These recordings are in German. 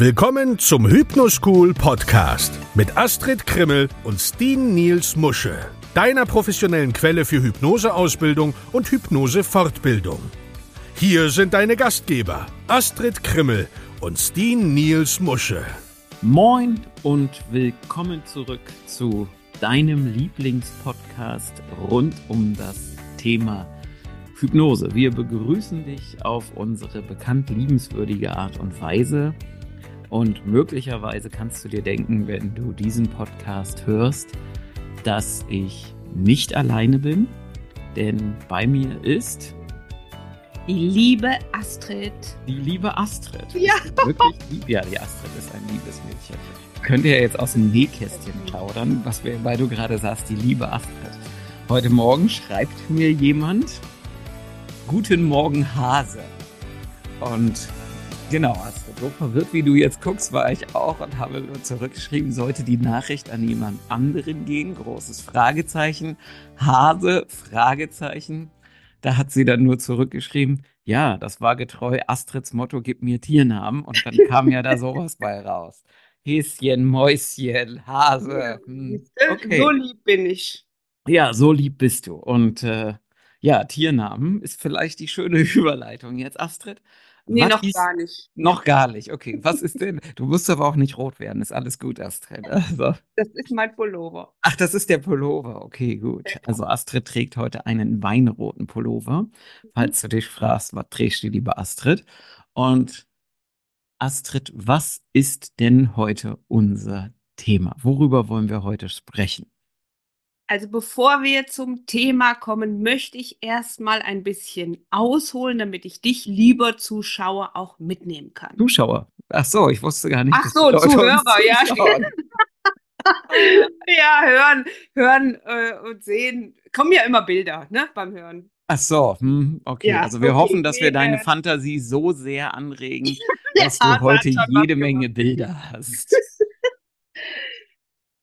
Willkommen zum Hypnoschool Podcast mit Astrid Krimmel und Steen Niels Musche, deiner professionellen Quelle für Hypnoseausbildung und Hypnosefortbildung. Hier sind deine Gastgeber Astrid Krimmel und Steen Niels Musche. Moin und willkommen zurück zu deinem Lieblingspodcast rund um das Thema Hypnose. Wir begrüßen dich auf unsere bekannt liebenswürdige Art und Weise und möglicherweise kannst du dir denken, wenn du diesen Podcast hörst, dass ich nicht alleine bin, denn bei mir ist die liebe Astrid. Die liebe Astrid. Ja. Wirklich lieb. Ja, die Astrid ist ein liebes Mädchen. Könnt ihr jetzt aus dem Nähkästchen plaudern, was wir, weil du gerade sagst, die liebe Astrid. Heute Morgen schreibt mir jemand, Guten Morgen Hase. Und Genau, Astrid, so verwirrt wie du jetzt guckst, war ich auch und habe nur zurückgeschrieben, sollte die Nachricht an jemand anderen gehen, großes Fragezeichen, Hase, Fragezeichen. Da hat sie dann nur zurückgeschrieben, ja, das war getreu Astrids Motto, gib mir Tiernamen und dann kam ja da sowas bei raus. Häschen, Mäuschen, Hase. Hm, okay. So lieb bin ich. Ja, so lieb bist du. Und äh, ja, Tiernamen ist vielleicht die schöne Überleitung jetzt, Astrid. Nee, Was noch ist, gar nicht. Noch gar nicht. Okay, was ist denn? Du musst aber auch nicht rot werden. Ist alles gut, Astrid. Also. Das ist mein Pullover. Ach, das ist der Pullover. Okay, gut. Also Astrid trägt heute einen weinroten Pullover. Falls du dich fragst, was trägst du, liebe Astrid? Und Astrid, was ist denn heute unser Thema? Worüber wollen wir heute sprechen? Also bevor wir zum Thema kommen, möchte ich erstmal ein bisschen ausholen, damit ich dich, lieber Zuschauer, auch mitnehmen kann. Zuschauer? Ach so, ich wusste gar nicht. Ach so, Zuhörer, ja. ja, hören, hören äh, und sehen. Kommen ja immer Bilder, ne, beim Hören. Ach so, hm, okay. Ja, also wir okay, hoffen, dass wir deine Fantasie so sehr anregen, dass ja, du heute jede Menge Bilder hast.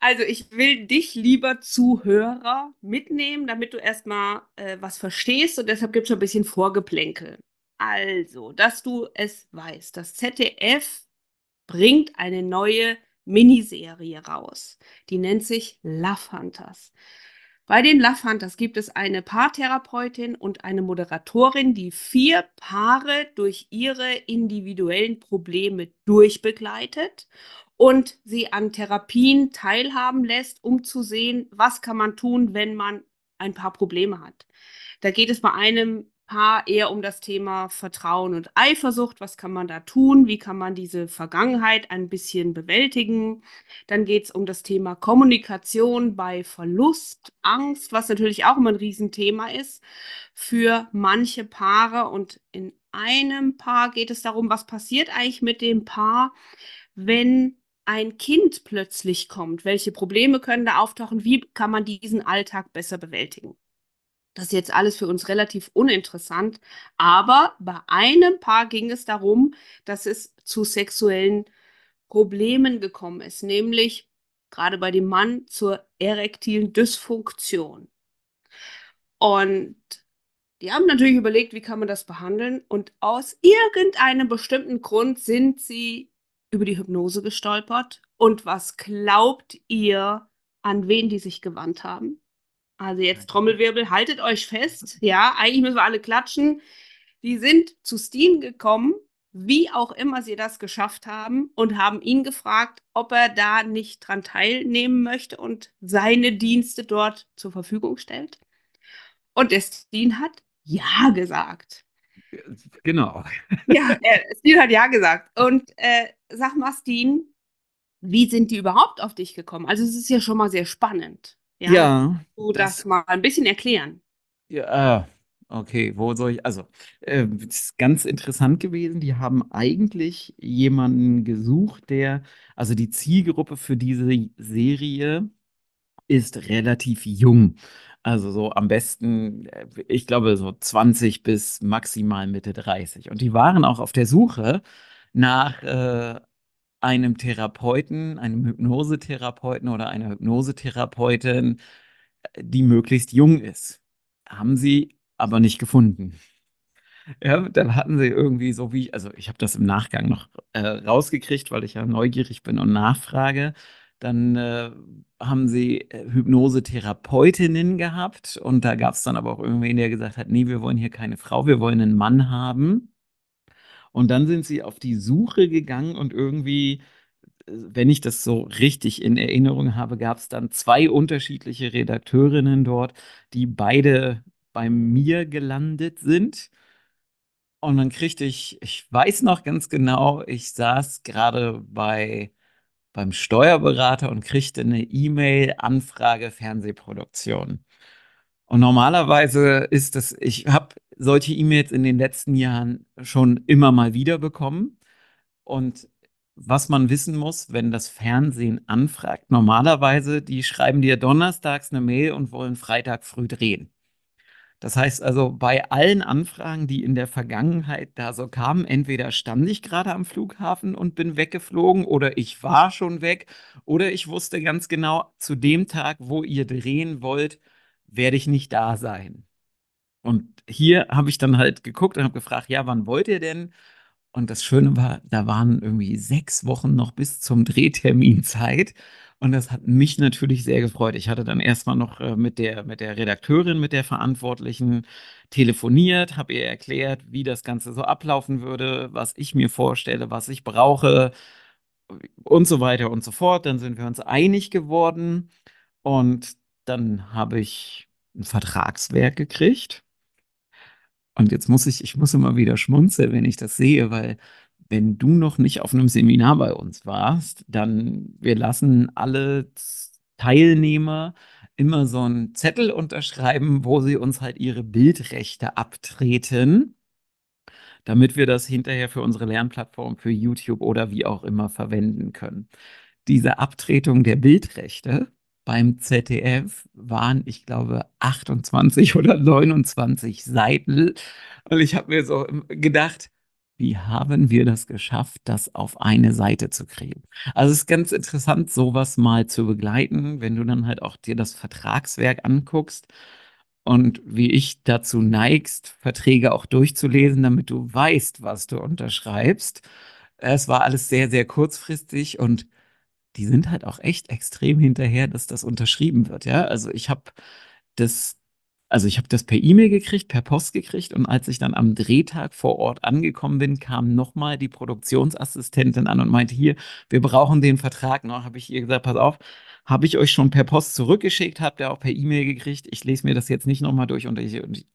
Also ich will dich lieber Zuhörer mitnehmen, damit du erstmal äh, was verstehst und deshalb gibt es schon ein bisschen Vorgeplänkel. Also, dass du es weißt, das ZDF bringt eine neue Miniserie raus. Die nennt sich Love Hunters. Bei den Love Hunters gibt es eine Paartherapeutin und eine Moderatorin, die vier Paare durch ihre individuellen Probleme durchbegleitet und sie an Therapien teilhaben lässt, um zu sehen, was kann man tun, wenn man ein paar Probleme hat. Da geht es bei einem Paar eher um das Thema Vertrauen und Eifersucht. Was kann man da tun? Wie kann man diese Vergangenheit ein bisschen bewältigen? Dann geht es um das Thema Kommunikation bei Verlust, Angst, was natürlich auch immer ein Riesenthema ist für manche Paare. Und in einem Paar geht es darum, was passiert eigentlich mit dem Paar, wenn ein Kind plötzlich kommt, welche Probleme können da auftauchen, wie kann man diesen Alltag besser bewältigen. Das ist jetzt alles für uns relativ uninteressant, aber bei einem Paar ging es darum, dass es zu sexuellen Problemen gekommen ist, nämlich gerade bei dem Mann zur erektilen Dysfunktion. Und die haben natürlich überlegt, wie kann man das behandeln und aus irgendeinem bestimmten Grund sind sie über die Hypnose gestolpert. Und was glaubt ihr, an wen die sich gewandt haben? Also jetzt Trommelwirbel, haltet euch fest. Ja, eigentlich müssen wir alle klatschen. Die sind zu Steen gekommen, wie auch immer sie das geschafft haben, und haben ihn gefragt, ob er da nicht dran teilnehmen möchte und seine Dienste dort zur Verfügung stellt. Und der Steen hat ja gesagt. Genau. Ja, Steen hat ja gesagt. Und äh, sag mal, Steen, wie sind die überhaupt auf dich gekommen? Also es ist ja schon mal sehr spannend. Ja. ja du das, das mal ein bisschen erklären. Ja, äh, okay, wo soll ich, also, äh, ist ganz interessant gewesen. Die haben eigentlich jemanden gesucht, der, also die Zielgruppe für diese Serie ist relativ jung. Also so am besten, äh, ich glaube, so 20 bis maximal Mitte 30. Und die waren auch auf der Suche nach äh, einem Therapeuten, einem Hypnosetherapeuten oder einer Hypnosetherapeutin, die möglichst jung ist. Haben sie aber nicht gefunden. Ja, dann hatten sie irgendwie so wie, also ich habe das im Nachgang noch äh, rausgekriegt, weil ich ja neugierig bin und nachfrage. Dann äh, haben sie äh, Hypnosetherapeutinnen gehabt und da gab es dann aber auch irgendwen, der gesagt hat, nee, wir wollen hier keine Frau, wir wollen einen Mann haben. Und dann sind sie auf die Suche gegangen und irgendwie, äh, wenn ich das so richtig in Erinnerung habe, gab es dann zwei unterschiedliche Redakteurinnen dort, die beide bei mir gelandet sind. Und dann kriegte ich, ich weiß noch ganz genau, ich saß gerade bei beim Steuerberater und kriegte eine E-Mail, Anfrage Fernsehproduktion. Und normalerweise ist das, ich habe solche E-Mails in den letzten Jahren schon immer mal wieder bekommen. Und was man wissen muss, wenn das Fernsehen anfragt, normalerweise, die schreiben dir donnerstags eine Mail und wollen Freitag früh drehen. Das heißt also, bei allen Anfragen, die in der Vergangenheit da so kamen, entweder stand ich gerade am Flughafen und bin weggeflogen oder ich war schon weg oder ich wusste ganz genau, zu dem Tag, wo ihr drehen wollt, werde ich nicht da sein. Und hier habe ich dann halt geguckt und habe gefragt, ja, wann wollt ihr denn? Und das Schöne war, da waren irgendwie sechs Wochen noch bis zum Drehtermin Zeit. Und das hat mich natürlich sehr gefreut. Ich hatte dann erstmal noch äh, mit der, mit der Redakteurin, mit der Verantwortlichen telefoniert, habe ihr erklärt, wie das Ganze so ablaufen würde, was ich mir vorstelle, was ich brauche und so weiter und so fort. Dann sind wir uns einig geworden und dann habe ich ein Vertragswerk gekriegt. Und jetzt muss ich, ich muss immer wieder schmunzeln, wenn ich das sehe, weil wenn du noch nicht auf einem Seminar bei uns warst, dann wir lassen alle Teilnehmer immer so einen Zettel unterschreiben, wo sie uns halt ihre Bildrechte abtreten, damit wir das hinterher für unsere Lernplattform, für YouTube oder wie auch immer verwenden können. Diese Abtretung der Bildrechte beim ZDF waren, ich glaube, 28 oder 29 Seiten. Und ich habe mir so gedacht, wie haben wir das geschafft, das auf eine Seite zu kriegen? Also es ist ganz interessant, sowas mal zu begleiten, wenn du dann halt auch dir das Vertragswerk anguckst und wie ich dazu neigst, Verträge auch durchzulesen, damit du weißt, was du unterschreibst. Es war alles sehr, sehr kurzfristig und die sind halt auch echt extrem hinterher, dass das unterschrieben wird. Ja, also ich habe das also ich habe das per E-Mail gekriegt, per Post gekriegt und als ich dann am Drehtag vor Ort angekommen bin, kam nochmal die Produktionsassistentin an und meinte, hier, wir brauchen den Vertrag noch. Habe ich ihr gesagt, pass auf, habe ich euch schon per Post zurückgeschickt, habt ihr auch per E-Mail gekriegt. Ich lese mir das jetzt nicht nochmal durch und ich, und ich,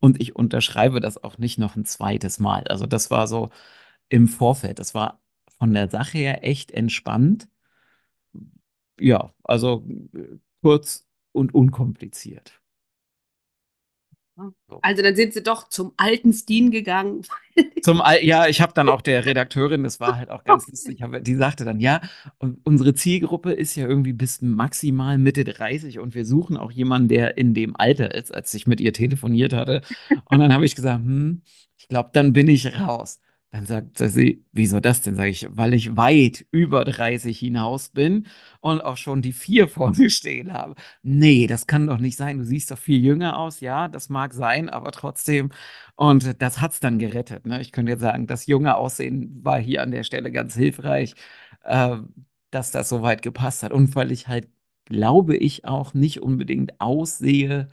und ich unterschreibe das auch nicht noch ein zweites Mal. Also das war so im Vorfeld. Das war von der Sache her echt entspannt. Ja, also kurz und unkompliziert. Also dann sind sie doch zum alten Steen gegangen. Zum Al ja, ich habe dann auch der Redakteurin, das war halt auch ganz lustig, die sagte dann, ja, unsere Zielgruppe ist ja irgendwie bis maximal Mitte 30 und wir suchen auch jemanden, der in dem Alter ist, als ich mit ihr telefoniert hatte. Und dann habe ich gesagt, hm, ich glaube, dann bin ich raus. Dann sagt sie, wieso das denn? Sage ich, weil ich weit über 30 hinaus bin und auch schon die vier vor mir stehen habe. Nee, das kann doch nicht sein. Du siehst doch viel jünger aus. Ja, das mag sein, aber trotzdem. Und das hat es dann gerettet. Ne? Ich könnte jetzt sagen, das junge Aussehen war hier an der Stelle ganz hilfreich, äh, dass das so weit gepasst hat. Und weil ich halt, glaube ich, auch nicht unbedingt aussehe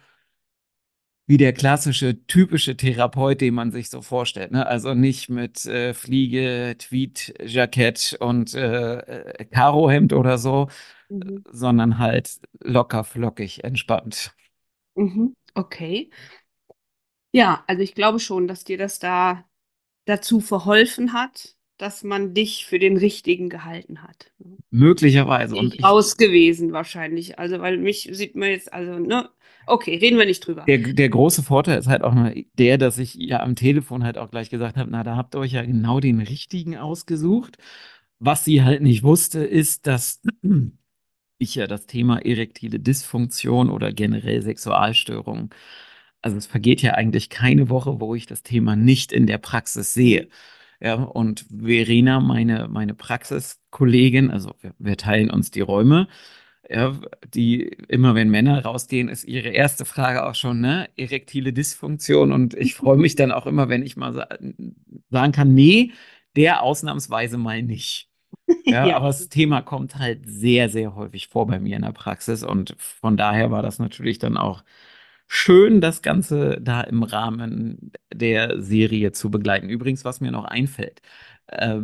wie der klassische, typische Therapeut, den man sich so vorstellt. Ne? Also nicht mit äh, Fliege, Tweed-Jackett und äh, äh, Karohemd oder so, mhm. sondern halt locker, flockig, entspannt. Mhm. Okay. Ja, also ich glaube schon, dass dir das da dazu verholfen hat, dass man dich für den Richtigen gehalten hat. Ne? Möglicherweise. Und ich raus gewesen wahrscheinlich. Also, weil mich sieht man jetzt, also, ne? Okay, reden wir nicht drüber. Der, der große Vorteil ist halt auch der, dass ich ja am Telefon halt auch gleich gesagt habe, na, da habt ihr euch ja genau den Richtigen ausgesucht. Was sie halt nicht wusste, ist, dass ich ja das Thema erektile Dysfunktion oder generell Sexualstörung, also es vergeht ja eigentlich keine Woche, wo ich das Thema nicht in der Praxis sehe. Ja, und Verena, meine, meine Praxiskollegin, also wir, wir teilen uns die Räume, Ja, die, immer wenn Männer rausgehen, ist ihre erste Frage auch schon, ne? Erektile Dysfunktion. Und ich freue mich dann auch immer, wenn ich mal sa sagen kann, nee, der ausnahmsweise mal nicht. Ja, Ja. aber das Thema kommt halt sehr, sehr häufig vor bei mir in der Praxis. Und von daher war das natürlich dann auch schön, das Ganze da im Rahmen der Serie zu begleiten. Übrigens, was mir noch einfällt, äh,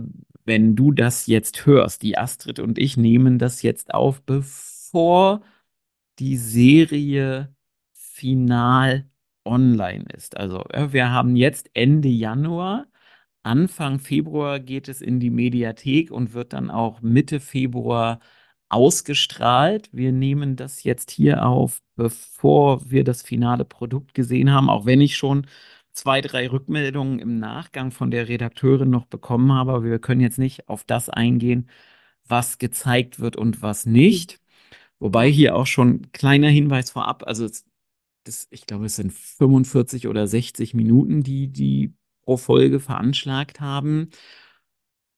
wenn du das jetzt hörst, die Astrid und ich nehmen das jetzt auf, bevor die Serie final online ist. Also, ja, wir haben jetzt Ende Januar. Anfang Februar geht es in die Mediathek und wird dann auch Mitte Februar ausgestrahlt. Wir nehmen das jetzt hier auf, bevor wir das finale Produkt gesehen haben, auch wenn ich schon zwei, drei Rückmeldungen im Nachgang von der Redakteurin noch bekommen habe. Aber wir können jetzt nicht auf das eingehen, was gezeigt wird und was nicht. Wobei hier auch schon kleiner Hinweis vorab, also es, das, ich glaube, es sind 45 oder 60 Minuten, die die pro Folge veranschlagt haben.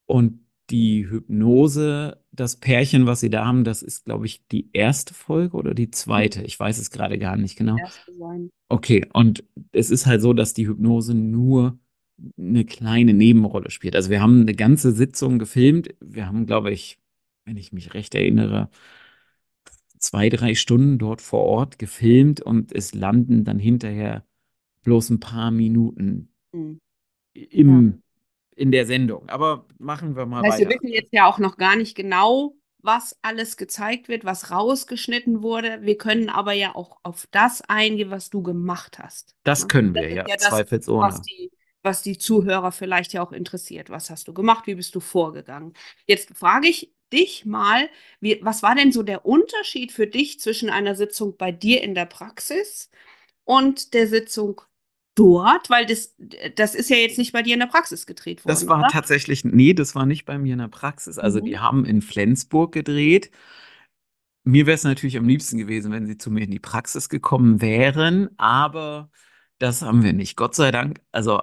Und die Hypnose, das Pärchen, was sie da haben, das ist, glaube ich, die erste Folge oder die zweite. Ich weiß es gerade gar nicht genau. Okay, und es ist halt so, dass die Hypnose nur eine kleine Nebenrolle spielt. Also wir haben eine ganze Sitzung gefilmt. Wir haben, glaube ich, wenn ich mich recht erinnere, zwei, drei Stunden dort vor Ort gefilmt und es landen dann hinterher bloß ein paar Minuten Hm. im, in der Sendung. Aber machen wir mal Das heißt, wir weiter. wissen jetzt ja auch noch gar nicht genau, was alles gezeigt wird, was rausgeschnitten wurde. Wir können aber ja auch auf das eingehen, was du gemacht hast. Das ne? können Das wir, ist ja, ja das, zweifelsohne. was die, was die Zuhörer vielleicht ja auch interessiert. Was hast du gemacht? Wie bist du vorgegangen? Jetzt frage ich dich mal, wie, was war denn so der Unterschied für dich zwischen einer Sitzung bei dir in der Praxis und der Sitzung dort? Weil das, das ist ja jetzt nicht bei dir in der Praxis gedreht worden, Das war oder? tatsächlich, nee, das war nicht bei mir in der Praxis. Also Mhm. die haben in Flensburg gedreht. Mir wäre es natürlich am liebsten gewesen, wenn sie zu mir in die Praxis gekommen wären, aber das haben wir nicht. Gott sei Dank. Also,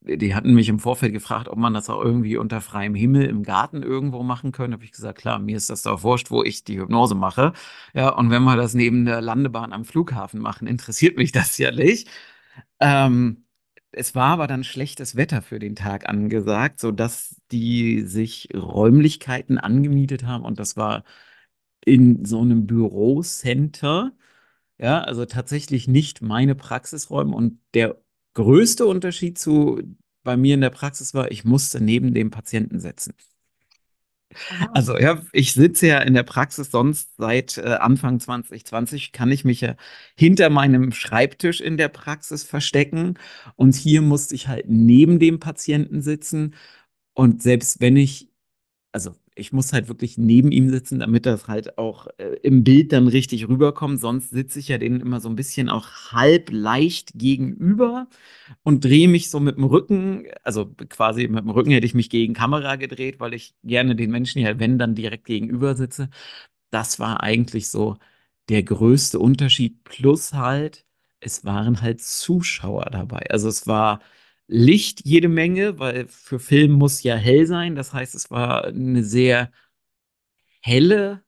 die hatten mich im Vorfeld gefragt, ob man das auch irgendwie unter freiem Himmel im Garten irgendwo machen könnte. Habe ich gesagt, klar, mir ist das doch wurscht, wo ich die Hypnose mache. Ja, und wenn wir das neben der Landebahn am Flughafen machen, interessiert mich das ja nicht. Ähm, es war aber dann schlechtes Wetter für den Tag angesagt, sodass die sich Räumlichkeiten angemietet haben und das war in so einem Bürocenter. Ja, also tatsächlich nicht meine Praxisräume. Und der größte Unterschied zu bei mir in der Praxis war, ich musste neben dem Patienten sitzen. Ah. Also ja, ich sitze ja in der Praxis sonst seit äh, Anfang 2020, kann ich mich ja hinter meinem Schreibtisch in der Praxis verstecken. Und hier musste ich halt neben dem Patienten sitzen. Und selbst wenn ich, also ich muss halt wirklich neben ihm sitzen, damit das halt auch äh, im Bild dann richtig rüberkommt. Sonst sitze ich ja denen immer so ein bisschen auch halb leicht gegenüber und drehe mich so mit dem Rücken, also quasi mit dem Rücken hätte ich mich gegen Kamera gedreht, weil ich gerne den Menschen ja, wenn dann direkt gegenüber sitze. Das war eigentlich so der größte Unterschied. Plus halt, es waren halt Zuschauer dabei. Also es war Licht jede Menge, weil für Film muss ja hell sein. Das heißt, es war eine sehr helle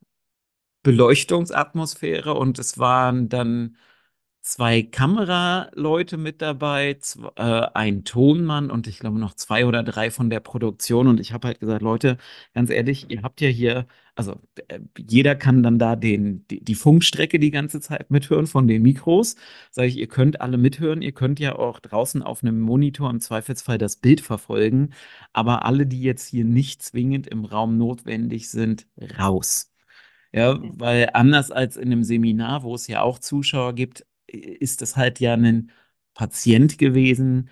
Beleuchtungsatmosphäre und es waren dann zwei Kameraleute mit dabei, zw- äh, ein Tonmann und ich glaube noch zwei oder drei von der Produktion. Und ich habe halt gesagt, Leute, ganz ehrlich, ihr habt ja hier, also äh, jeder kann dann da den, die, die Funkstrecke die ganze Zeit mithören von den Mikros. Sage ich, ihr könnt alle mithören, ihr könnt ja auch draußen auf einem Monitor im Zweifelsfall das Bild verfolgen. Aber alle, die jetzt hier nicht zwingend im Raum notwendig sind, raus. Ja, weil anders als in einem Seminar, wo es ja auch Zuschauer gibt, ist das halt ja ein Patient gewesen,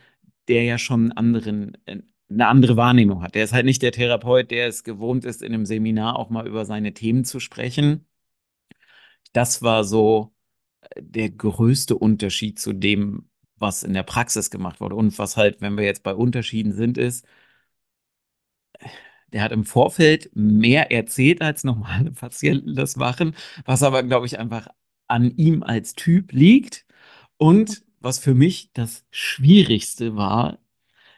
der ja schon anderen, äh, eine andere Wahrnehmung hat. Der ist halt nicht der Therapeut, der es gewohnt ist, in einem Seminar auch mal über seine Themen zu sprechen. Das war so äh, der größte Unterschied zu dem, was in der Praxis gemacht wurde. Und was halt, wenn wir jetzt bei Unterschieden sind, ist, der hat im Vorfeld mehr erzählt, als normale Patienten das machen, was aber, glaube ich, einfach an ihm als Typ liegt. Und was für mich das Schwierigste war,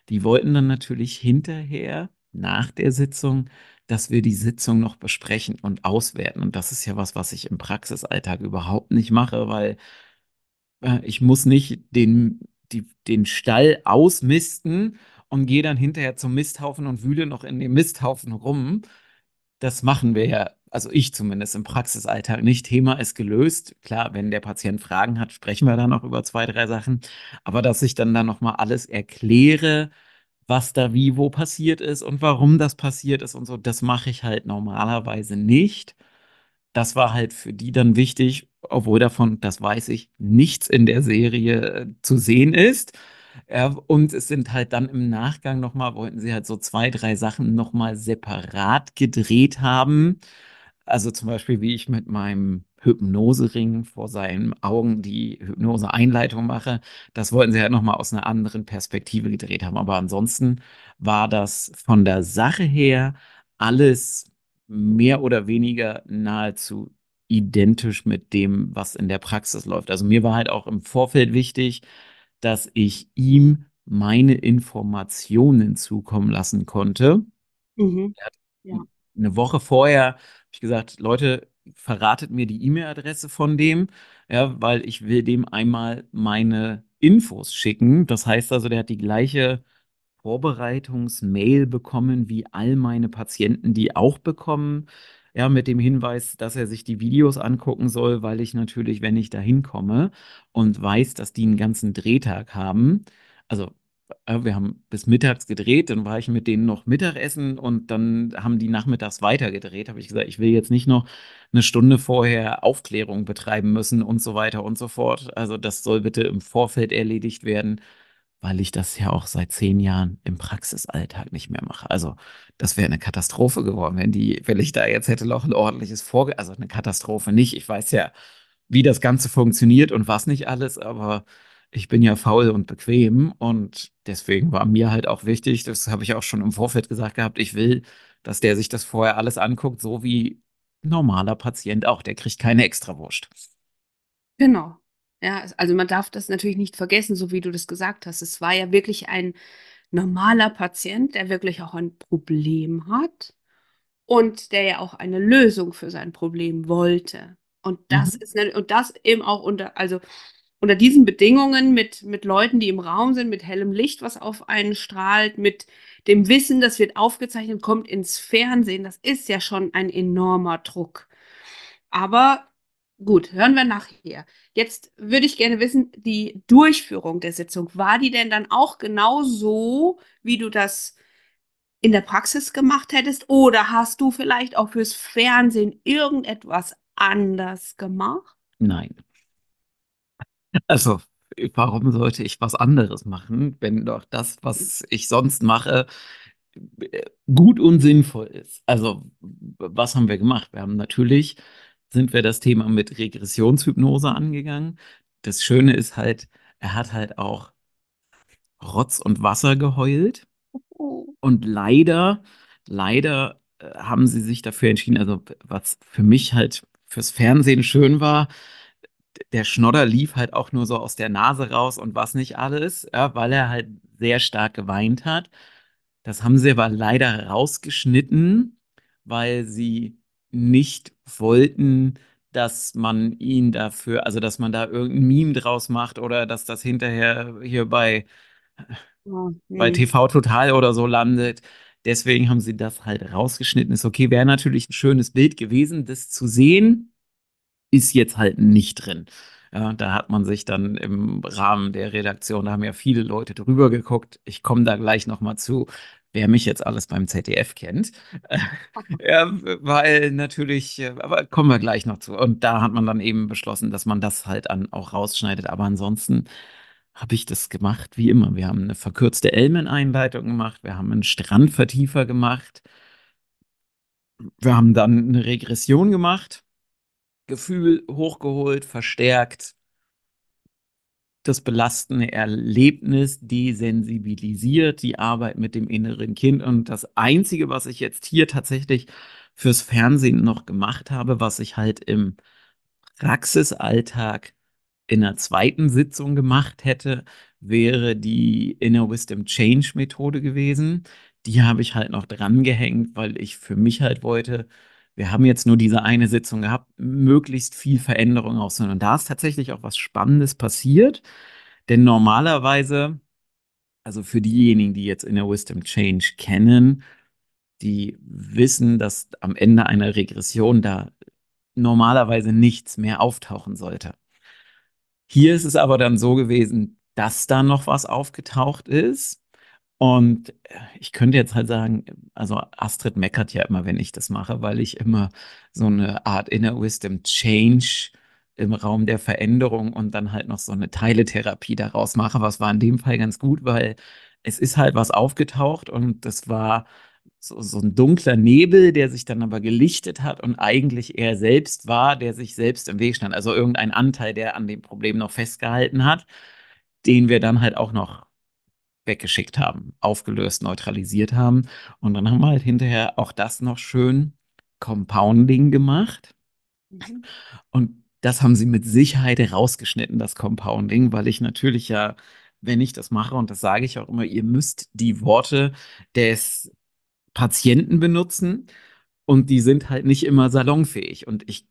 die wollten dann natürlich hinterher, nach der Sitzung, dass wir die Sitzung noch besprechen und auswerten. Und das ist ja was, was ich im Praxisalltag überhaupt nicht mache, weil äh, ich muss nicht den, die, den Stall ausmisten und gehe dann hinterher zum Misthaufen und wühle noch in dem Misthaufen rum. Das machen wir ja, also ich zumindest im Praxisalltag nicht. Thema ist gelöst. Klar, wenn der Patient Fragen hat, sprechen wir dann noch über zwei, drei Sachen. Aber dass ich dann da nochmal alles erkläre, was da wie wo passiert ist und warum das passiert ist und so, das mache ich halt normalerweise nicht. Das war halt für die dann wichtig, obwohl davon, das weiß ich, nichts in der Serie äh, zu sehen ist. Ja, und es sind halt dann im Nachgang nochmal, wollten sie halt so zwei, drei Sachen nochmal separat gedreht haben. Also zum Beispiel, wie ich mit meinem Hypnosering vor seinen Augen die Hypnose-Einleitung mache. Das wollten sie halt nochmal aus einer anderen Perspektive gedreht haben. Aber ansonsten war das von der Sache her alles mehr oder weniger nahezu identisch mit dem, was in der Praxis läuft. Also mir war halt auch im Vorfeld wichtig, dass ich ihm meine Informationen zukommen lassen konnte. Mhm. Ja. Eine Woche vorher ich gesagt, Leute, verratet mir die E-Mail-Adresse von dem, ja, weil ich will dem einmal meine Infos schicken. Das heißt also, der hat die gleiche Vorbereitungsmail bekommen wie all meine Patienten, die auch bekommen. Ja, mit dem Hinweis, dass er sich die Videos angucken soll, weil ich natürlich, wenn ich da hinkomme und weiß, dass die einen ganzen Drehtag haben, also wir haben bis mittags gedreht, dann war ich mit denen noch Mittagessen und dann haben die nachmittags weiter gedreht. Habe ich gesagt, ich will jetzt nicht noch eine Stunde vorher Aufklärung betreiben müssen und so weiter und so fort. Also das soll bitte im Vorfeld erledigt werden, weil ich das ja auch seit zehn Jahren im Praxisalltag nicht mehr mache. Also das wäre eine Katastrophe geworden, wenn die, wenn ich da jetzt hätte noch ein ordentliches Vorge, also eine Katastrophe nicht. Ich weiß ja, wie das Ganze funktioniert und was nicht alles, aber ich bin ja faul und bequem und deswegen war mir halt auch wichtig, das habe ich auch schon im Vorfeld gesagt gehabt, ich will, dass der sich das vorher alles anguckt, so wie normaler Patient auch. Der kriegt keine Extrawurst. Genau. Ja, also man darf das natürlich nicht vergessen, so wie du das gesagt hast. Es war ja wirklich ein normaler Patient, der wirklich auch ein Problem hat und der ja auch eine Lösung für sein Problem wollte. Und das Mhm. ist und das eben auch unter, also unter diesen Bedingungen mit, mit Leuten, die im Raum sind, mit hellem Licht, was auf einen strahlt, mit dem Wissen, das wird aufgezeichnet, kommt ins Fernsehen, das ist ja schon ein enormer Druck. Aber gut, hören wir nachher. Jetzt würde ich gerne wissen, die Durchführung der Sitzung, war die denn dann auch genau so, wie du das in der Praxis gemacht hättest? Oder hast du vielleicht auch fürs Fernsehen irgendetwas anders gemacht? Nein. Also, warum sollte ich was anderes machen, wenn doch das, was ich sonst mache, gut und sinnvoll ist? Also, was haben wir gemacht? Wir haben natürlich, sind wir das Thema mit Regressionshypnose angegangen. Das Schöne ist halt, er hat halt auch Rotz und Wasser geheult. Und leider, leider äh, haben sie sich dafür entschieden, also was für mich halt fürs Fernsehen schön war, der Schnodder lief halt auch nur so aus der Nase raus und was nicht alles, ja, weil er halt sehr stark geweint hat. Das haben sie aber leider rausgeschnitten, weil sie nicht wollten, dass man ihn dafür, also dass man da irgendein Meme draus macht oder dass das hinterher hier bei, Oh, bei. TV Total oder so landet. Deswegen haben sie das halt rausgeschnitten. Ist okay, wäre natürlich ein schönes Bild gewesen, das zu sehen ist jetzt halt nicht drin. Ja, da hat man sich dann im Rahmen der Redaktion, da haben ja viele Leute drüber geguckt. Ich komme da gleich nochmal zu, wer mich jetzt alles beim ZDF kennt. ja, weil natürlich, aber kommen wir gleich noch zu. Und da hat man dann eben beschlossen, dass man das halt an, auch rausschneidet. Aber ansonsten habe ich das gemacht wie immer. Wir haben eine verkürzte Elmen-Einleitung gemacht, wir haben einen Strandvertiefer gemacht, wir haben dann eine Regression gemacht. Gefühl hochgeholt, verstärkt, das belastende Erlebnis desensibilisiert, die Arbeit mit dem inneren Kind. Und das Einzige, was ich jetzt hier tatsächlich fürs Fernsehen noch gemacht habe, was ich halt im Praxisalltag in einer zweiten Sitzung gemacht hätte, wäre die Inner Wisdom Change Methode gewesen. die habe ich halt noch dran gehängt, weil ich für mich halt wollte, wir haben jetzt nur diese eine Sitzung gehabt, möglichst viel Veränderung rausholen. Und da ist tatsächlich auch was Spannendes passiert. Denn normalerweise, also für diejenigen, die jetzt in der Wisdom Change kennen, die wissen, dass am Ende einer Regression da normalerweise nichts mehr auftauchen sollte. Hier ist es aber dann so gewesen, dass da noch was aufgetaucht ist. Und ich könnte jetzt halt sagen, also Astrid meckert ja immer, wenn ich das mache, weil ich immer so eine Art Inner Wisdom Change im Raum der Veränderung und dann halt noch so eine Teiletherapie daraus mache. Was war in dem Fall ganz gut, weil es ist halt was aufgetaucht und das war so, so ein dunkler Nebel, der sich dann aber gelichtet hat und eigentlich er selbst war, der sich selbst im Weg stand. Also irgendein Anteil, der an dem Problem noch festgehalten hat, den wir dann halt auch noch weggeschickt haben, aufgelöst, neutralisiert haben. Und dann haben wir halt hinterher auch das noch schön Compounding gemacht. Mhm. Und das haben sie mit Sicherheit rausgeschnitten, das Compounding, weil ich natürlich ja, wenn ich das mache, und das sage ich auch immer, ihr müsst die Worte des Patienten benutzen und die sind halt nicht immer salonfähig. Und ich,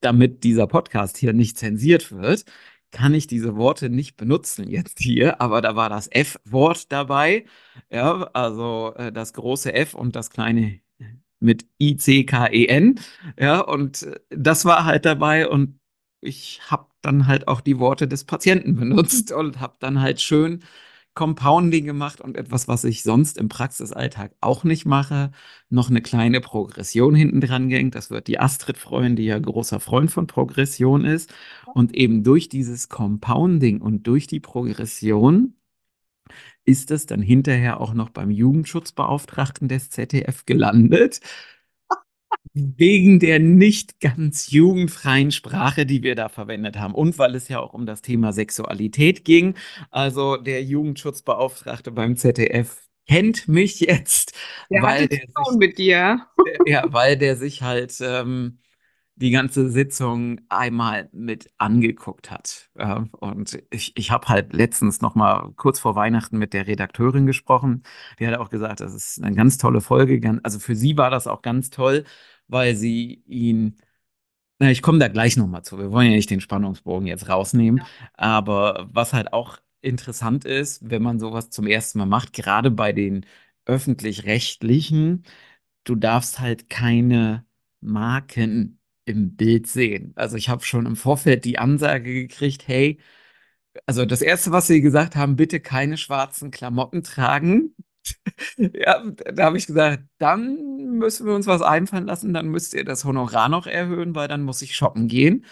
damit dieser Podcast hier nicht zensiert wird, kann ich diese Worte nicht benutzen jetzt hier, aber da war das F-Wort dabei. Ja, also äh, das große F und das kleine mit I-C-K-E-N. Ja, und äh, das war halt dabei und ich habe dann halt auch die Worte des Patienten benutzt und habe dann halt schön Compounding gemacht und etwas, was ich sonst im Praxisalltag auch nicht mache, noch eine kleine Progression hinten dran gehängt. Das wird die Astrid freuen, die ja großer Freund von Progression ist. Und eben durch dieses Compounding und durch die Progression ist es dann hinterher auch noch beim Jugendschutzbeauftragten des ZDF gelandet wegen der nicht ganz jugendfreien Sprache, die wir da verwendet haben. Und weil es ja auch um das Thema Sexualität ging. Also der Jugendschutzbeauftragte beim ZDF kennt mich jetzt, der weil der sich, mit dir. ja, weil der sich halt ähm, die ganze Sitzung einmal mit angeguckt hat. Und ich, ich habe halt letztens noch mal kurz vor Weihnachten mit der Redakteurin gesprochen. Die hat auch gesagt, das ist eine ganz tolle Folge. Also für sie war das auch ganz toll, weil sie ihn. Na, ich komme da gleich noch mal zu. Wir wollen ja nicht den Spannungsbogen jetzt rausnehmen. Ja. Aber was halt auch interessant ist, wenn man sowas zum ersten Mal macht, gerade bei den öffentlich-rechtlichen, du darfst halt keine Marken im Bild sehen. Also ich habe schon im Vorfeld die Ansage gekriegt, hey, also das Erste, was sie gesagt haben, bitte keine schwarzen Klamotten tragen. ja, da habe ich gesagt, dann müssen wir uns was einfallen lassen, dann müsst ihr das Honorar noch erhöhen, weil dann muss ich shoppen gehen.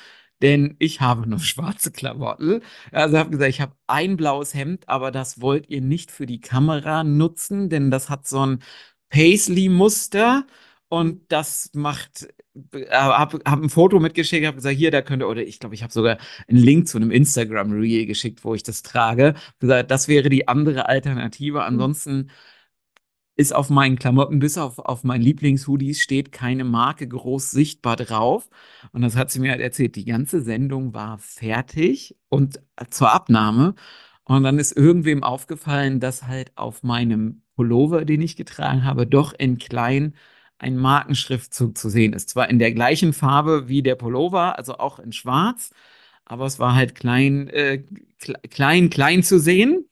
Denn ich habe nur schwarze Klamotten. Also habe gesagt, ich habe ein blaues Hemd, aber das wollt ihr nicht für die Kamera nutzen, denn das hat so ein Paisley-Muster und das macht äh, habe hab ein Foto mitgeschickt, habe gesagt, hier, da könnte, oder ich glaube, ich habe sogar einen Link zu einem Instagram-Reel geschickt, wo ich das trage. Gesagt, das wäre die andere Alternative. Mhm. Ansonsten ist auf meinen Klamotten, bis auf, auf meinen Lieblingshoodies, steht keine Marke groß sichtbar drauf. Und das hat sie mir halt erzählt. Die ganze Sendung war fertig und zur Abnahme. Und dann ist irgendwem aufgefallen, dass halt auf meinem Pullover, den ich getragen habe, doch in klein ein Markenschriftzug zu sehen ist. Zwar in der gleichen Farbe wie der Pullover, also auch in schwarz, aber es war halt klein, äh, klein, klein zu sehen.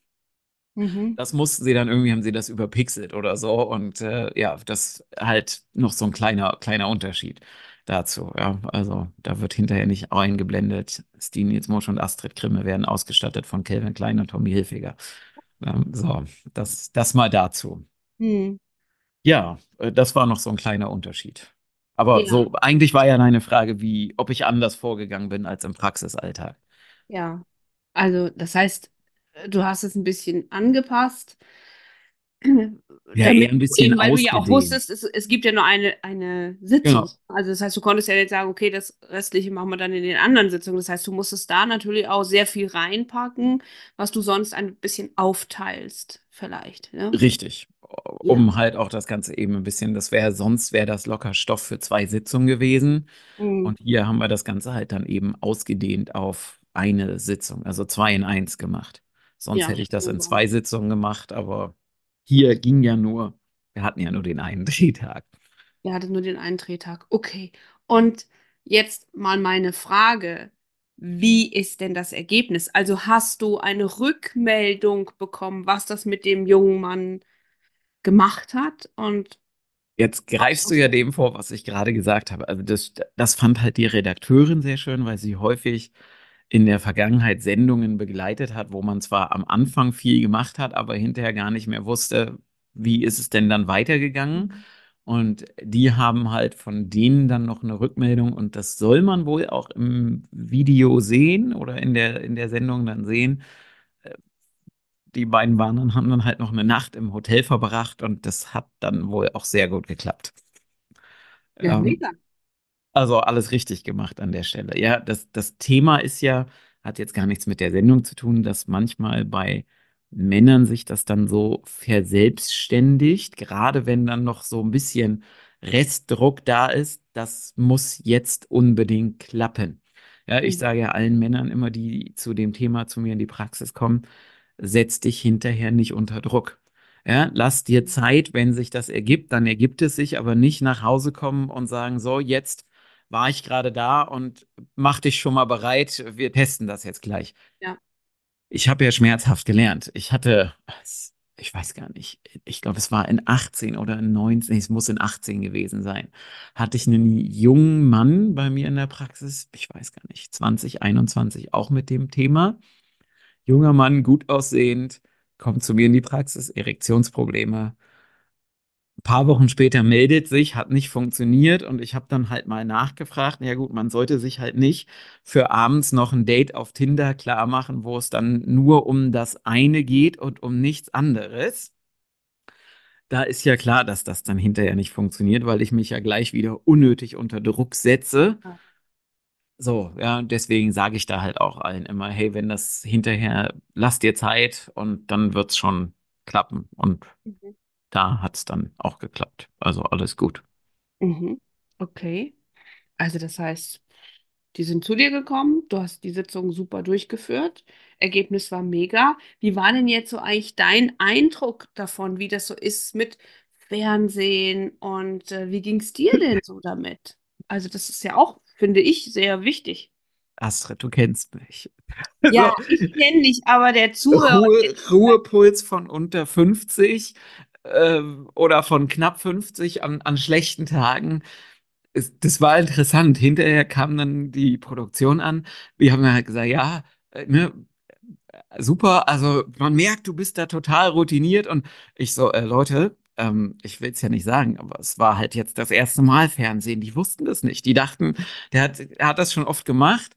Mhm. Das mussten sie dann irgendwie, haben sie das überpixelt oder so. Und äh, ja, das halt noch so ein kleiner, kleiner Unterschied dazu. Ja, also da wird hinterher nicht eingeblendet. Stine Nielsmosch und Astrid Krimme werden ausgestattet von Kelvin Klein und Tommy Hilfiger. Ähm, so, das, das mal dazu. Mhm. Ja, äh, das war noch so ein kleiner Unterschied. Aber ja. so, eigentlich war ja deine Frage, wie, ob ich anders vorgegangen bin als im Praxisalltag. Ja, also das heißt, du hast es ein bisschen angepasst. Ja, eher ein bisschen eben, Weil du ja auch wusstest, es, es gibt ja nur eine, eine Sitzung. Genau. Also das heißt, du konntest ja nicht sagen, okay, das Restliche machen wir dann in den anderen Sitzungen. Das heißt, du musstest da natürlich auch sehr viel reinpacken, was du sonst ein bisschen aufteilst, vielleicht. Ne? Richtig um ja. halt auch das Ganze eben ein bisschen, das wäre, sonst wäre das locker Stoff für zwei Sitzungen gewesen. Mhm. Und hier haben wir das Ganze halt dann eben ausgedehnt auf eine Sitzung, also zwei in eins gemacht. Sonst ja, hätte ich das in zwei Sitzungen gemacht, aber hier ging ja nur Wir hatten ja nur den einen Drehtag. Wir hatten nur den einen Drehtag. Okay. Und jetzt mal meine Frage. Wie ist denn das Ergebnis? Also hast du eine Rückmeldung bekommen, was das mit dem jungen Mann gemacht hat? Und Jetzt greifst du ja dem vor, was ich gerade gesagt habe. Also das, das fand halt die Redakteurin sehr schön, weil sie häufig in der Vergangenheit Sendungen begleitet hat, wo man zwar am Anfang viel gemacht hat, aber hinterher gar nicht mehr wusste, wie ist es denn dann weitergegangen. Und die haben halt von denen dann noch eine Rückmeldung und das soll man wohl auch im Video sehen oder in der, in der Sendung dann sehen. Die beiden waren dann, haben dann halt noch eine Nacht im Hotel verbracht und das hat dann wohl auch sehr gut geklappt. ja, Ähm, mega. also alles richtig gemacht an der Stelle. Ja, das, das Thema ist ja, hat jetzt gar nichts mit der Sendung zu tun, dass manchmal bei Männern sich das dann so verselbstständigt, gerade wenn dann noch so ein bisschen Restdruck da ist, das muss jetzt unbedingt klappen. Ja, ich Mhm. sage ja allen Männern immer, die zu dem Thema zu mir in die Praxis kommen, setz dich hinterher nicht unter Druck. Ja, lass dir Zeit, wenn sich das ergibt, dann ergibt es sich, aber nicht nach Hause kommen und sagen, so, jetzt war ich gerade da und mach dich schon mal bereit, wir testen das jetzt gleich. Ja. Ich habe ja schmerzhaft gelernt. Ich hatte, ich weiß gar nicht, ich glaube, es war in 18 oder in 19, es muss in 18 gewesen sein, hatte ich einen jungen Mann bei mir in der Praxis, ich weiß gar nicht, 20, 21, auch mit dem Thema. Junger Mann, gut aussehend, kommt zu mir in die Praxis, Erektionsprobleme. Ein paar Wochen später meldet sich, hat nicht funktioniert und ich habe dann halt mal nachgefragt. Ja gut, man sollte sich halt nicht für abends noch ein Date auf Tinder klar machen, wo es dann nur um das eine geht und um nichts anderes. Da ist ja klar, dass das dann hinterher nicht funktioniert, weil ich mich ja gleich wieder unnötig unter Druck setze. Ja. So, ja, deswegen sage ich da halt auch allen immer, hey, wenn das hinterher, lass dir Zeit und dann wird's schon klappen. Und Mhm. da hat's dann auch geklappt. Also alles gut. Mhm. Okay. Also das heißt, die sind zu dir gekommen, du hast die Sitzung super durchgeführt, Ergebnis war mega. Wie war denn jetzt so eigentlich dein Eindruck davon, wie das so ist mit Fernsehen und äh, wie ging es dir denn so damit? Also das ist ja auch, finde ich, sehr wichtig. Astrid, du kennst mich. Ja, ich kenne dich, aber der Zuhörer Ruhe, Ruhepuls von unter 50 ähm, oder von knapp 50 an, an schlechten Tagen. Es, das war interessant. Hinterher kam dann die Produktion an. Wir haben dann halt gesagt, ja, äh, ne, super. Also man merkt, du bist da total routiniert. Und ich so, äh, Leute, ähm, ich will es ja nicht sagen, aber es war halt jetzt das erste Mal Fernsehen. Die wussten das nicht. Die dachten, der hat, er hat das schon oft gemacht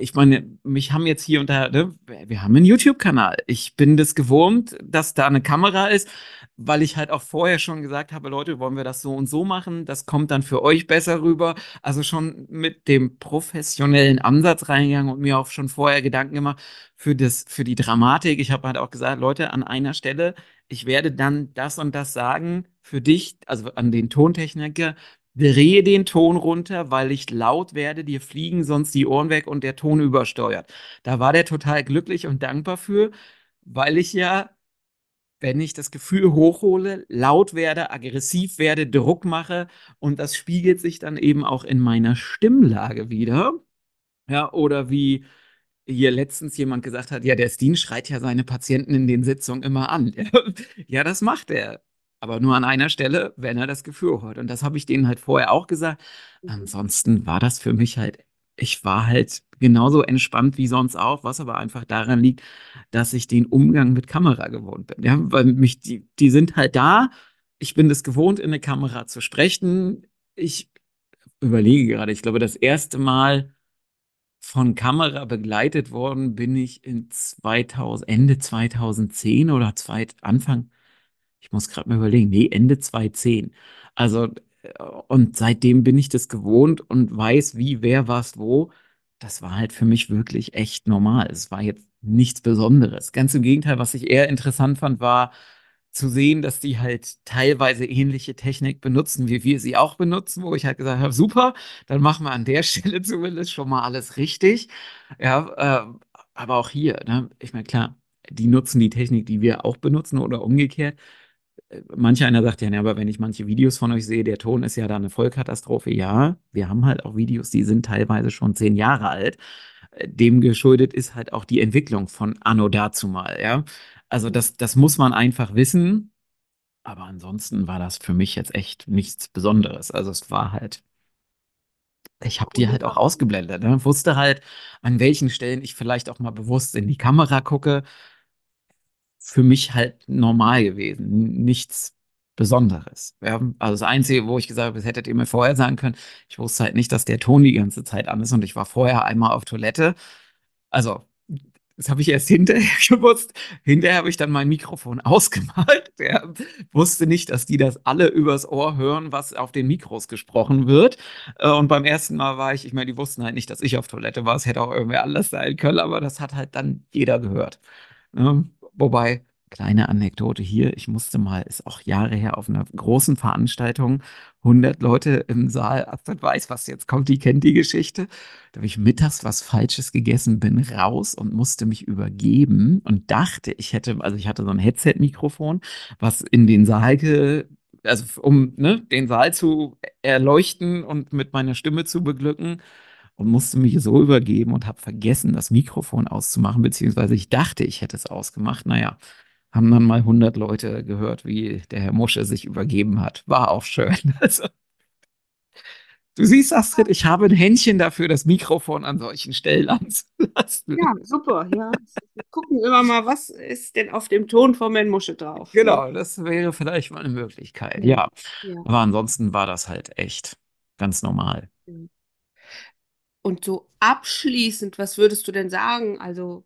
ich meine, mich haben jetzt hier unter, ne, wir haben einen YouTube-Kanal. Ich bin das gewohnt, dass da eine Kamera ist, weil ich halt auch vorher schon gesagt habe, Leute, wollen wir das so und so machen? Das kommt dann für euch besser rüber. Also schon mit dem professionellen Ansatz reingegangen und mir auch schon vorher Gedanken gemacht für das, für die Dramatik. Ich habe halt auch gesagt, Leute, an einer Stelle, ich werde dann das und das sagen für dich, also an den Tontechniker, drehe den Ton runter, weil ich laut werde, dir fliegen sonst die Ohren weg und der Ton übersteuert. Da war der total glücklich und dankbar für, weil ich ja, wenn ich das Gefühl hochhole, laut werde, aggressiv werde, Druck mache und das spiegelt sich dann eben auch in meiner Stimmlage wieder. Ja, oder wie hier letztens jemand gesagt hat, ja, der Steen schreit ja seine Patienten in den Sitzungen immer an. Ja, das macht er. Aber nur an einer Stelle, wenn er das Gefühl hat. Und das habe ich denen halt vorher auch gesagt. Mhm. Ansonsten war das für mich halt, ich war halt genauso entspannt wie sonst auch, was aber einfach daran liegt, dass ich den Umgang mit Kamera gewohnt bin. Ja, weil mich, die, die sind halt da. Ich bin das gewohnt, in eine Kamera zu sprechen. Ich überlege gerade, ich glaube, das erste Mal von Kamera begleitet worden bin ich in 2000, Ende 2010 oder zweit, Anfang, ich muss gerade mal überlegen, nee, Ende 2010. Also, äh, und seitdem bin ich das gewohnt und weiß, wie, wer, was, wo. Das war halt für mich wirklich echt normal. Es war jetzt nichts Besonderes. Ganz im Gegenteil, was ich eher interessant fand, war zu sehen, dass die halt teilweise ähnliche Technik benutzen, wie wir sie auch benutzen, wo ich halt gesagt habe, super, dann machen wir an der Stelle zumindest schon mal alles richtig. Ja, äh, aber auch hier, ne, ich meine, klar, die nutzen die Technik, die wir auch benutzen oder umgekehrt. Manch einer sagt ja, ne, aber wenn ich manche Videos von euch sehe, der Ton ist ja da eine Vollkatastrophe. Ja, wir haben halt auch Videos, die sind teilweise schon zehn Jahre alt. Dem geschuldet ist halt auch die Entwicklung von Anno dazumal, ja. Also das, das muss man einfach wissen. Aber ansonsten war das für mich jetzt echt nichts Besonderes. Also es war halt, ich habe die halt auch ausgeblendet. Ne? Wusste halt, an welchen Stellen ich vielleicht auch mal bewusst in die Kamera gucke. Für mich halt normal gewesen. Nichts Besonderes. Ja? Also das Einzige, wo ich gesagt habe, das hättet ihr mir vorher sagen können, ich wusste halt nicht, dass der Ton die ganze Zeit an ist und ich war vorher einmal auf Toilette. Also das habe ich erst hinterher gewusst. Hinterher habe ich dann mein Mikrofon ausgemalt. Der wusste nicht, dass die das alle übers Ohr hören, was auf den Mikros gesprochen wird. Äh, und beim ersten Mal war ich, ich meine, die wussten halt nicht, dass ich auf Toilette war. Es hätte auch irgendwer anders sein können, aber das hat halt dann jeder gehört. Wobei, Kleine Anekdote hier, ich musste mal, ist auch Jahre her, auf einer großen Veranstaltung, 100 Leute im Saal, Astrid weiß, was jetzt kommt, die kennt die Geschichte. Da habe ich mittags was Falsches gegessen, bin raus und musste mich übergeben und dachte, ich hätte, also ich hatte so ein Headset-Mikrofon, was in den Saal ge also um ne, den Saal zu erleuchten und mit meiner Stimme zu beglücken und musste mich so übergeben und habe vergessen, das Mikrofon auszumachen, beziehungsweise ich dachte, ich hätte es ausgemacht. Naja, haben dann mal 100 Leute gehört, wie der Herr Musche sich übergeben hat. War auch schön. Also, du siehst, Astrid, ich habe ein Händchen dafür, das Mikrofon an solchen Stellen anzulassen. Ja, super. Ja. Wir gucken immer mal, was ist denn auf dem Ton von Herrn Musche drauf. Genau, das wäre vielleicht mal eine Möglichkeit. Ja. ja. Aber ansonsten war das halt echt ganz normal. Und so abschließend, was würdest du denn sagen? Also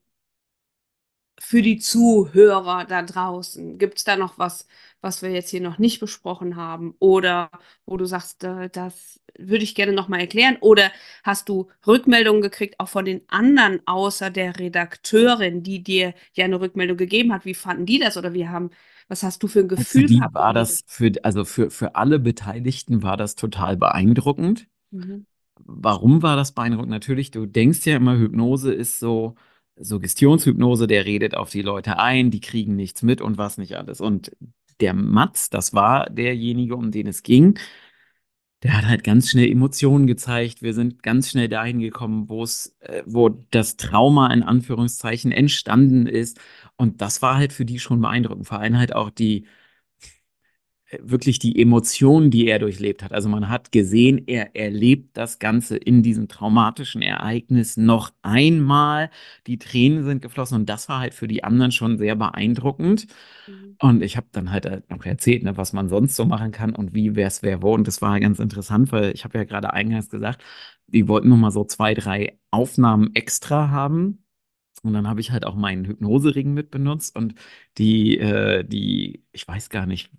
für die Zuhörer da draußen? Gibt es da noch was, was wir jetzt hier noch nicht besprochen haben? Oder wo du sagst, das würde ich gerne nochmal erklären? Oder hast du Rückmeldungen gekriegt, auch von den anderen, außer der Redakteurin, die dir ja eine Rückmeldung gegeben hat? Wie fanden die das? Oder wie haben, was hast du für ein Gefühl für die gehabt? War das für, also für, für alle Beteiligten war das total beeindruckend. Mhm. Warum war das beeindruckend? Natürlich, du denkst ja immer, Hypnose ist so, Suggestionshypnose, der redet auf die Leute ein, die kriegen nichts mit und was nicht alles. Und der Matz, das war derjenige, um den es ging, der hat halt ganz schnell Emotionen gezeigt. Wir sind ganz schnell dahin gekommen, wo es, äh, wo das Trauma in Anführungszeichen entstanden ist. Und das war halt für die schon beeindruckend. Vor allem halt auch die, wirklich die Emotionen, die er durchlebt hat. Also man hat gesehen, er erlebt das Ganze in diesem traumatischen Ereignis noch einmal. Die Tränen sind geflossen und das war halt für die anderen schon sehr beeindruckend. Mhm. Und ich habe dann halt noch erzählt, ne, was man sonst so machen kann und wie wer es wer wo. Und das war ganz interessant, weil ich habe ja gerade eingangs gesagt, die wollten noch mal so zwei, drei Aufnahmen extra haben. Und dann habe ich halt auch meinen Hypnosering mit benutzt und die, äh, die, ich weiß gar nicht,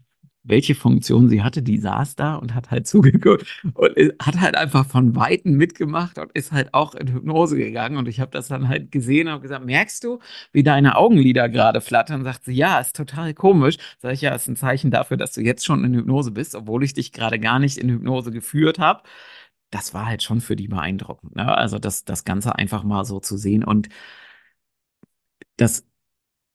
welche Funktion sie hatte, die saß da und hat halt zugeguckt und hat halt einfach von Weitem mitgemacht und ist halt auch in Hypnose gegangen. Und ich habe das dann halt gesehen und gesagt, merkst du, wie deine Augenlider gerade flattern? Sagt sie, ja, ist total komisch. Sag ich, ja, ist ein Zeichen dafür, dass du jetzt schon in Hypnose bist, obwohl ich dich gerade gar nicht in Hypnose geführt habe. Das war halt schon für die beeindruckend. Ne? Also das, das Ganze einfach mal so zu sehen und das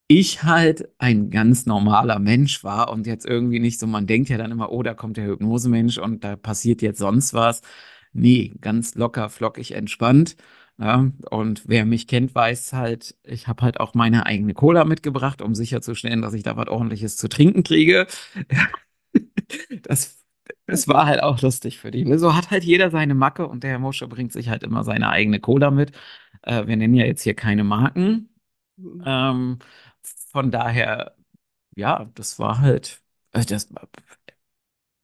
ich halt ein ganz normaler Mensch war und jetzt irgendwie nicht so, man denkt ja dann immer, oh, da kommt der Hypnosemensch und da passiert jetzt sonst was. Nee, ganz locker, flockig, entspannt. Ja, und wer mich kennt, weiß halt, ich habe halt auch meine eigene Cola mitgebracht, um sicherzustellen, dass ich da was ordentliches zu trinken kriege. Das, das war halt auch lustig für die. So hat halt jeder seine Macke und der Herr Mosche bringt sich halt immer seine eigene Cola mit. Äh, wir nennen ja jetzt hier keine Marken. Mhm. Ähm, von daher, ja, das war halt, äh, das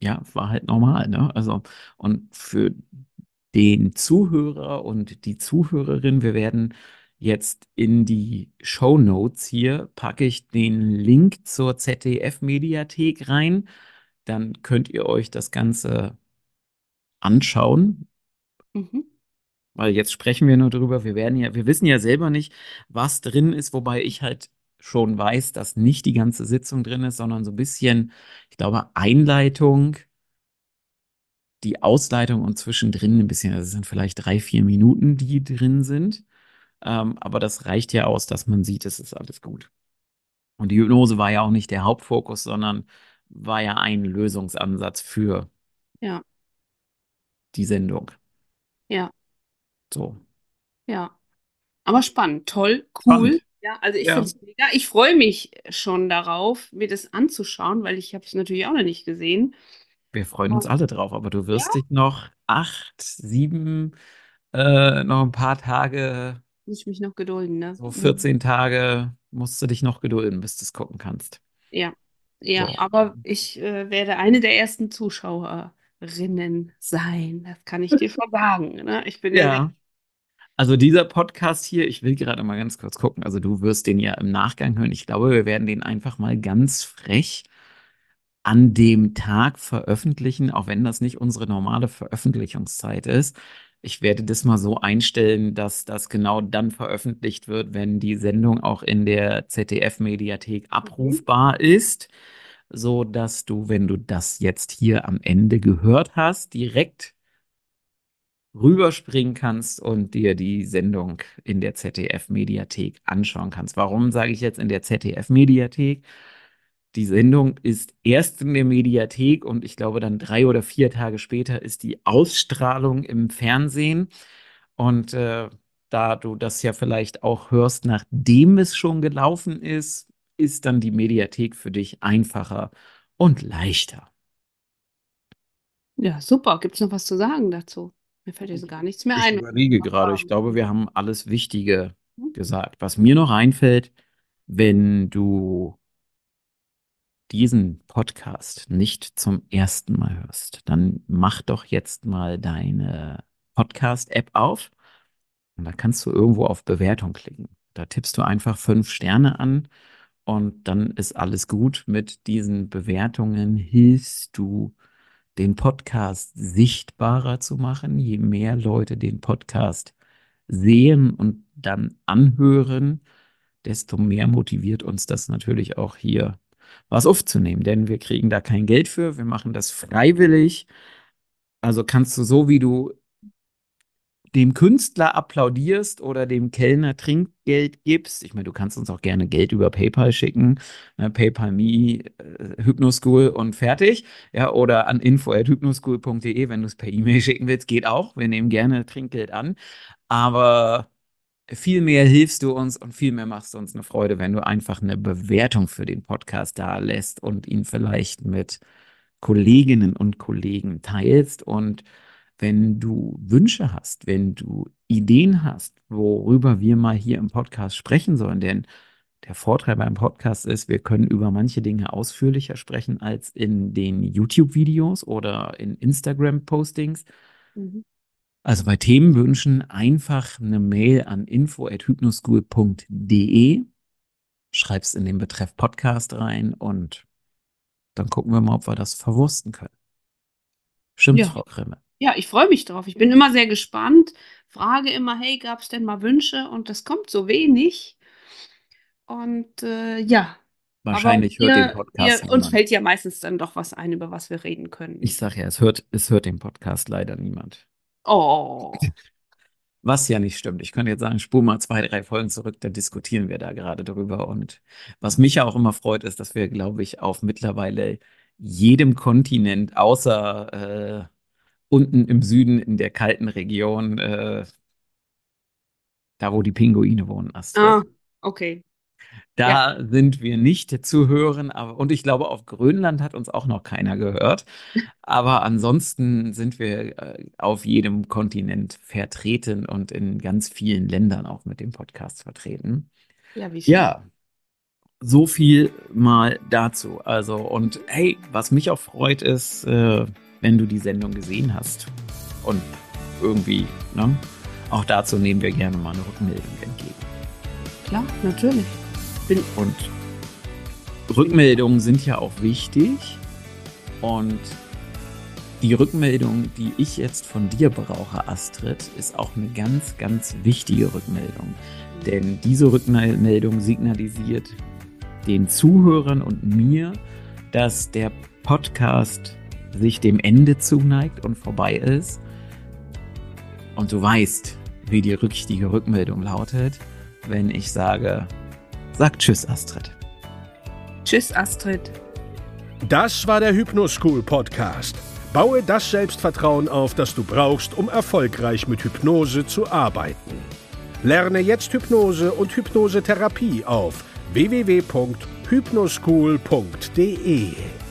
ja, war halt normal, ne? Also, und für den Zuhörer und die Zuhörerin, wir werden jetzt in die Show Notes hier, packe ich den Link zur ZDF-Mediathek rein. Dann könnt ihr euch das Ganze anschauen. Mhm. Weil jetzt sprechen wir nur drüber, wir werden ja, wir wissen ja selber nicht, was drin ist, wobei ich halt schon weiß, dass nicht die ganze Sitzung drin ist, sondern so ein bisschen, ich glaube, Einleitung, die Ausleitung und zwischendrin ein bisschen, also es sind vielleicht drei, vier Minuten, die drin sind. Ähm, aber das reicht ja aus, dass man sieht, es ist alles gut. Und die Hypnose war ja auch nicht der Hauptfokus, sondern war ja ein Lösungsansatz für Ja, die Sendung. ja, So. ja. Aber spannend, toll, cool. Spannend. Ja, also ich Ja. finde es mega. Ich freue mich schon darauf, mir das anzuschauen, weil ich habe es natürlich auch noch nicht gesehen. Wir freuen uns alle drauf, aber du wirst dich noch acht, sieben, äh, noch ein paar Tage, Muss ich mich noch gedulden, ne? so 14 Tage, musst du dich noch gedulden, bis du es gucken kannst. Ja, ja, So. aber ich äh, werde eine der ersten Zuschauerinnen sein. Das kann ich dir schon sagen. Ne? Ich bin ja Ja. Also dieser Podcast hier, ich will gerade mal ganz kurz gucken. Also du wirst den ja im Nachgang hören. Ich glaube, wir werden den einfach mal ganz frech an dem Tag veröffentlichen, auch wenn das nicht unsere normale Veröffentlichungszeit ist. Ich werde das mal so einstellen, dass das genau dann veröffentlicht wird, wenn die Sendung auch in der ZDF-Mediathek abrufbar ist, so dass du, wenn du das jetzt hier am Ende gehört hast, direkt rüberspringen kannst und dir die Sendung in der ZDF-Mediathek anschauen kannst. Warum sage ich jetzt in der ZDF-Mediathek? Die Sendung ist erst in der Mediathek und ich glaube dann drei oder vier Tage später ist die Ausstrahlung im Fernsehen. Und äh, da du das ja vielleicht auch hörst, nachdem es schon gelaufen ist, ist dann die Mediathek für dich einfacher und leichter. Ja, super. Gibt es noch was zu sagen dazu? Mir fällt jetzt gar nichts mehr Ich ein. überlege gerade. Ich glaube, wir haben alles Wichtige gesagt. Was mir noch einfällt, wenn du diesen Podcast nicht zum ersten Mal hörst, dann mach doch jetzt mal deine Podcast-App auf und da kannst du irgendwo auf Bewertung klicken. Da tippst du einfach fünf Sterne an und dann ist alles gut. Mit diesen Bewertungen hilfst du, den Podcast sichtbarer zu machen. Je mehr Leute den Podcast sehen und dann anhören, desto mehr motiviert uns das natürlich auch hier was aufzunehmen, denn wir kriegen da kein Geld für, wir machen das freiwillig. Also kannst du so, wie du dem Künstler applaudierst oder dem Kellner Trinkgeld gibst. Ich meine, du kannst uns auch gerne Geld über PayPal schicken. Ne, PayPal Me, äh, Hypnoschool und fertig. Ja, oder an info.hypnoschool.de, wenn du es per E-Mail schicken willst, geht auch. Wir nehmen gerne Trinkgeld an. Aber viel mehr hilfst du uns und viel mehr machst du uns eine Freude, wenn du einfach eine Bewertung für den Podcast da lässt und ihn vielleicht mit Kolleginnen und Kollegen teilst und wenn du Wünsche hast, wenn du Ideen hast, worüber wir mal hier im Podcast sprechen sollen, denn der Vorteil beim Podcast ist, wir können über manche Dinge ausführlicher sprechen als in den YouTube-Videos oder in Instagram-Postings. Mhm. Also bei Themenwünschen einfach eine Mail an info@hypnoschool.de, schreibst in den Betreff Podcast rein und dann gucken wir mal, ob wir das verwursten können. Stimmt, Ja. Frau Krimme. Ja, ich freue mich drauf. Ich bin immer sehr gespannt. Frage immer, hey, gab es denn mal Wünsche? Und das kommt so wenig. Und äh, ja, Wahrscheinlich aber hört den Podcast wir, uns fällt ja meistens dann doch was ein, über was wir reden können. Ich sag ja, es hört, es hört den Podcast leider niemand. oh, Was ja nicht stimmt. Ich könnte jetzt sagen, spul mal zwei, drei Folgen zurück, da diskutieren wir da gerade drüber. Und was mich ja auch immer freut, ist, dass wir, glaube ich, auf mittlerweile jedem Kontinent, außer äh, unten im Süden in der kalten Region, äh, da wo die Pinguine wohnen, Astrid. ah, okay. Da sind wir nicht zu hören, aber und ich glaube, auf Grönland hat uns auch noch keiner gehört. Aber ansonsten sind wir äh, auf jedem Kontinent vertreten und in ganz vielen Ländern auch mit dem Podcast vertreten. Ja, wie schön. Ja, so viel mal dazu. Also, und hey, was mich auch freut, ist, äh, wenn du die Sendung gesehen hast. Und irgendwie, ne? Auch dazu nehmen wir gerne mal eine Rückmeldung entgegen. Klar, natürlich. Bin, Und Rückmeldungen sind ja auch wichtig. Und die Rückmeldung, die ich jetzt von dir brauche, Astrid, ist auch eine ganz, ganz wichtige Rückmeldung. Denn diese Rückmeldung signalisiert den Zuhörern und mir, dass der Podcast sich dem Ende zuneigt und vorbei ist. Und du weißt, wie die richtige Rückmeldung lautet, wenn ich sage, sag Tschüss, Astrid. tschüss, Astrid. Das war der Hypnoschool Podcast. Baue das Selbstvertrauen auf, das du brauchst, um erfolgreich mit Hypnose zu arbeiten. Lerne jetzt Hypnose und Hypnosetherapie auf www.hypnoschool.de.